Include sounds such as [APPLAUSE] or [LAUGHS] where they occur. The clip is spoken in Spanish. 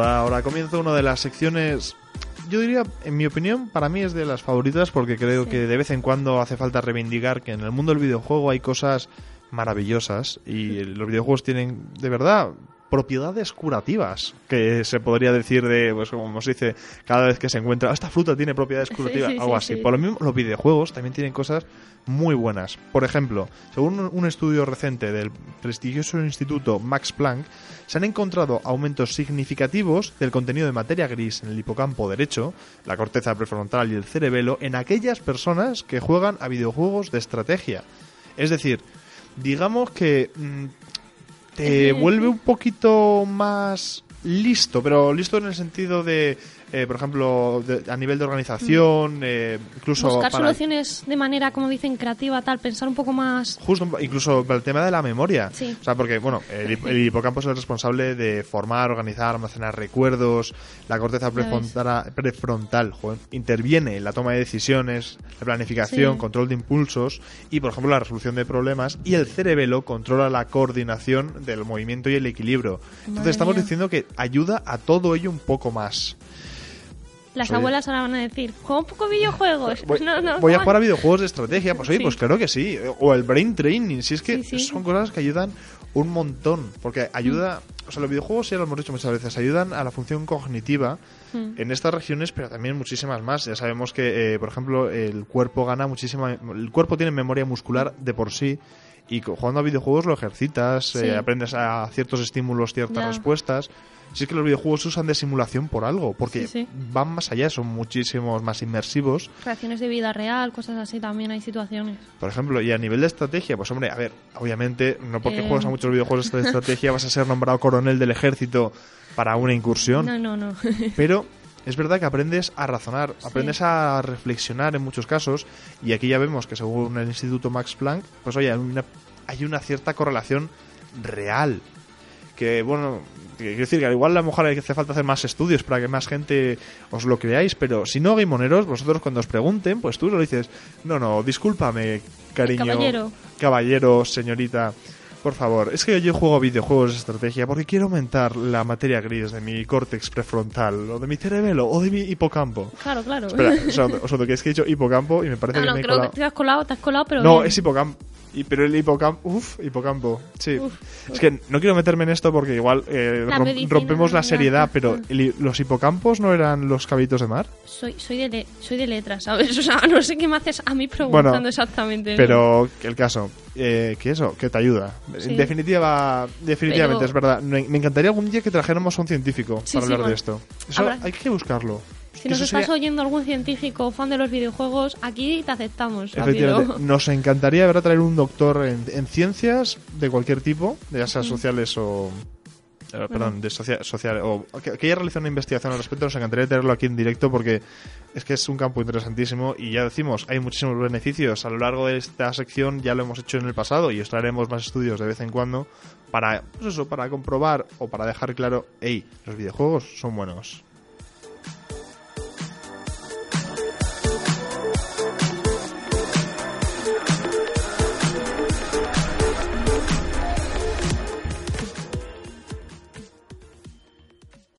Da- ahora comienza una de las secciones, yo diría, en mi opinión, para mí es de las favoritas porque creo Sí. que de vez en cuando hace falta reivindicar que en el mundo del videojuego hay cosas maravillosas y los videojuegos tienen, de verdad, propiedades curativas, que se podría decir de, pues como se dice, cada vez que se encuentra, "Ah, esta fruta tiene propiedades curativas, sí, algo sí, así. sí. Por lo mismo, los videojuegos también tienen cosas muy buenas. Por ejemplo, según un- un estudio reciente del prestigioso instituto Max Planck, se han encontrado aumentos significativos del contenido de materia gris en el hipocampo derecho, la corteza prefrontal y el cerebelo en aquellas personas que juegan a videojuegos de estrategia. Es decir, digamos que mm, vuelve un poquito más listo, pero listo en el sentido de, eh, por ejemplo, de- a nivel de organización, eh, incluso Buscar para- soluciones de manera, como dicen, creativa, tal, pensar un poco más. Justo, incluso para el tema de la memoria. Sí. O sea, porque, bueno, el, hip- el hipocampo es el responsable de formar, organizar, almacenar recuerdos. La corteza prefrontal, prefrontal joder, interviene en la toma de decisiones, la planificación, Sí. control de impulsos y, por ejemplo, la resolución de problemas. Y el cerebelo controla la coordinación del movimiento y el equilibrio. Entonces, Madre estamos mía. diciendo que ayuda a todo ello un poco más. Las abuelas ahora van a decir, juega un poco videojuegos. Voy, [LAUGHS] no, no, voy a jugar a videojuegos de estrategia. Pues oye, Sí. pues claro que sí. O el brain training. Si es que Sí, sí. son cosas que ayudan un montón. Porque ayuda. O sea, los videojuegos, ya lo hemos dicho muchas veces, ayudan a la función cognitiva Mm. en estas regiones, pero también muchísimas más. Ya sabemos que, eh, por ejemplo, el cuerpo gana muchísima. El cuerpo tiene memoria muscular de por sí. Y jugando a videojuegos lo ejercitas, Sí. eh, aprendes a ciertos estímulos, ciertas Ya. respuestas. Si es que los videojuegos se usan de simulación por algo, porque Sí, sí. van más allá, son muchísimos más inmersivos. Reacciones de vida real, cosas así, también hay situaciones. Por ejemplo, y a nivel de estrategia, pues hombre, a ver, obviamente, no porque Eh. juegas a muchos videojuegos de estrategia vas a ser nombrado coronel del ejército para una incursión, No, no, no. [LAUGHS] pero es verdad que aprendes a razonar, aprendes a reflexionar en muchos casos, y aquí ya vemos que según el Instituto Max Planck, pues oye, hay una, hay una cierta correlación real. Que bueno, quiero decir que al igual a lo mejor hace falta hacer más estudios para que más gente os lo creáis, pero si no, Gamoneros, vosotros cuando os pregunten, pues tú lo dices, no, no, discúlpame, cariño, caballero. caballero, señorita, por favor, es que yo juego videojuegos de estrategia porque quiero aumentar la materia gris de mi córtex prefrontal, o de mi cerebelo, o de mi hipocampo. Claro, claro. Espera, o sea, o sea, que es que he dicho hipocampo y me parece no, que no, me he creo colado. que te has colado, te has colado, pero. No, bien. es hipocampo. Y, pero el hipocampo. Uf, hipocampo. Sí. Uf, es que no quiero meterme en esto porque igual eh, La rom- medicina, rompemos la seriedad, pero el ¿los hipocampos no eran los cabitos de mar? Soy, soy, de le- soy de letras, ¿sabes? [LAUGHS] O sea, no sé qué me haces a mí preguntando Bueno, exactamente. Pero el caso, eh, que eso, que te ayuda. Sí. En definitiva, definitivamente, Pero- es verdad. Me, me encantaría algún día que trajéramos a un científico Sí, para sí, hablar de esto. Eso Habrá- hay que buscarlo. Si nos estás sería- oyendo algún científico fan de los videojuegos, aquí te aceptamos. Efectivamente, nos encantaría ver a traer un doctor en, en ciencias de cualquier tipo, ya sean sociales o. eh, perdón, de socia- social, o que, que haya realizado una investigación al respecto, nos encantaría tenerlo aquí en directo porque es que es un campo interesantísimo y ya decimos, hay muchísimos beneficios. A lo largo de esta sección ya lo hemos hecho en el pasado y os traeremos más estudios de vez en cuando para, pues eso, para comprobar o para dejar claro, hey, los videojuegos son buenos.